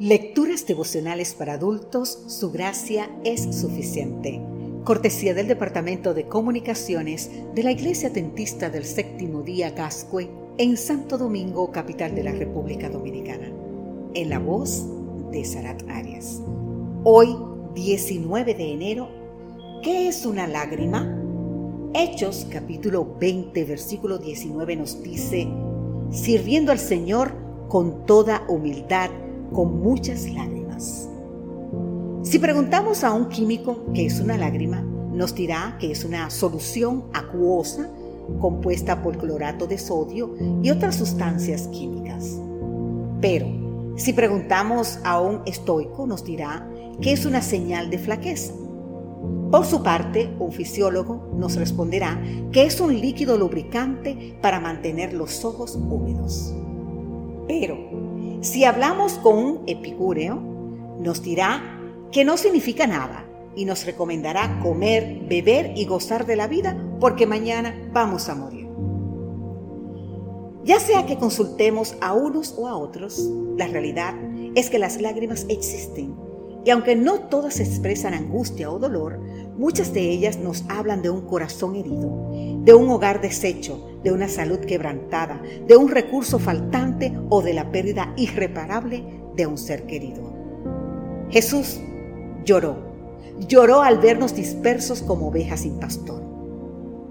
Lecturas devocionales para adultos, su gracia es suficiente. Cortesía del Departamento de Comunicaciones de la Iglesia Tentista del Séptimo Día Gascue en Santo Domingo, capital de la República Dominicana. En la voz de Sarat Arias. Hoy, 19 de enero, ¿qué es una lágrima? Hechos capítulo 20, versículo 19 nos dice, sirviendo al Señor con toda humildad, con muchas lágrimas. Si preguntamos a un químico qué es una lágrima, nos dirá que es una solución acuosa compuesta por clorato de sodio y otras sustancias químicas. Pero si preguntamos a un estoico, nos dirá que es una señal de flaqueza. Por su parte, un fisiólogo nos responderá que es un líquido lubricante para mantener los ojos húmedos. Pero si hablamos con un epicúreo, nos dirá que no significa nada y nos recomendará comer, beber y gozar de la vida porque mañana vamos a morir. Ya sea que consultemos a unos o a otros, la realidad es que las lágrimas existen y aunque no todas expresan angustia o dolor, muchas de ellas nos hablan de un corazón herido, de un hogar deshecho, de una salud quebrantada, de un recurso faltante o de la pérdida irreparable de un ser querido. Jesús lloró, lloró al vernos dispersos como ovejas sin pastor.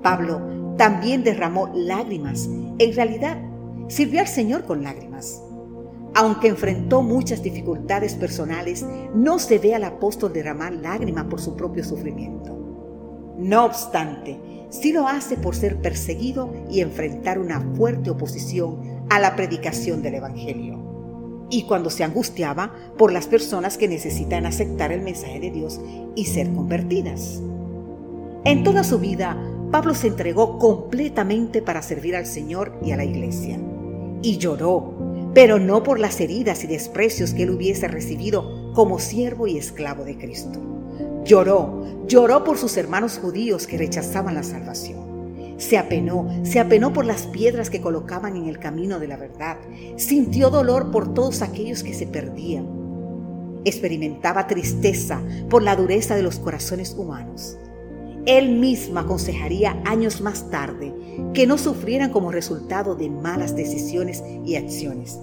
Pablo también derramó lágrimas, en realidad sirvió al Señor con lágrimas. Aunque enfrentó muchas dificultades personales, no se ve al apóstol derramar lágrimas por su propio sufrimiento. No obstante, sí lo hace por ser perseguido y enfrentar una fuerte oposición a la predicación del Evangelio. Y cuando se angustiaba por las personas que necesitan aceptar el mensaje de Dios y ser convertidas. En toda su vida, Pablo se entregó completamente para servir al Señor y a la iglesia. Y lloró, pero no por las heridas y desprecios que él hubiese recibido como siervo y esclavo de Cristo. Lloró, lloró por sus hermanos judíos que rechazaban la salvación. Se apenó, se apenó por las piedras que colocaban en el camino de la verdad. Sintió dolor por todos aquellos que se perdían. Experimentaba tristeza por la dureza de los corazones humanos. Él mismo aconsejaría años más tarde que no sufrieran como resultado de malas decisiones y acciones,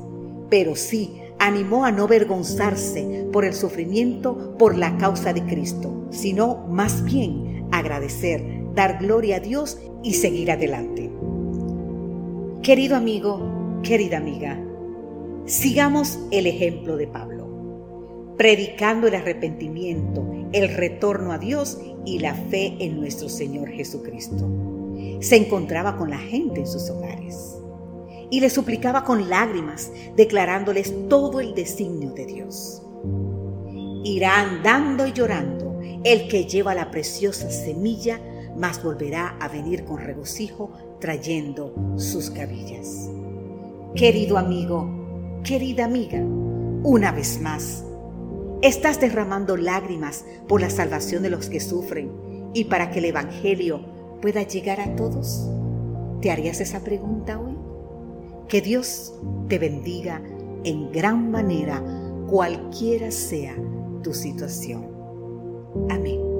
pero sí animó a no avergonzarse por el sufrimiento por la causa de Cristo, sino más bien agradecer, dar gloria a Dios y seguir adelante. Querido amigo, querida amiga, sigamos el ejemplo de Pablo, predicando el arrepentimiento, el retorno a Dios y la fe en nuestro Señor Jesucristo. Se encontraba con la gente en sus hogares y le suplicaba con lágrimas, declarándoles todo el designio de Dios. Irá andando y llorando el que lleva la preciosa semilla, mas volverá a venir con regocijo trayendo sus cabillas. Querido amigo, querida amiga, una vez más, estás derramando lágrimas por la salvación de los que sufren y para que el Evangelio pueda llegar a todos. ¿Te harías esa pregunta hoy? Que Dios te bendiga en gran manera, cualquiera sea tu situación. Amén.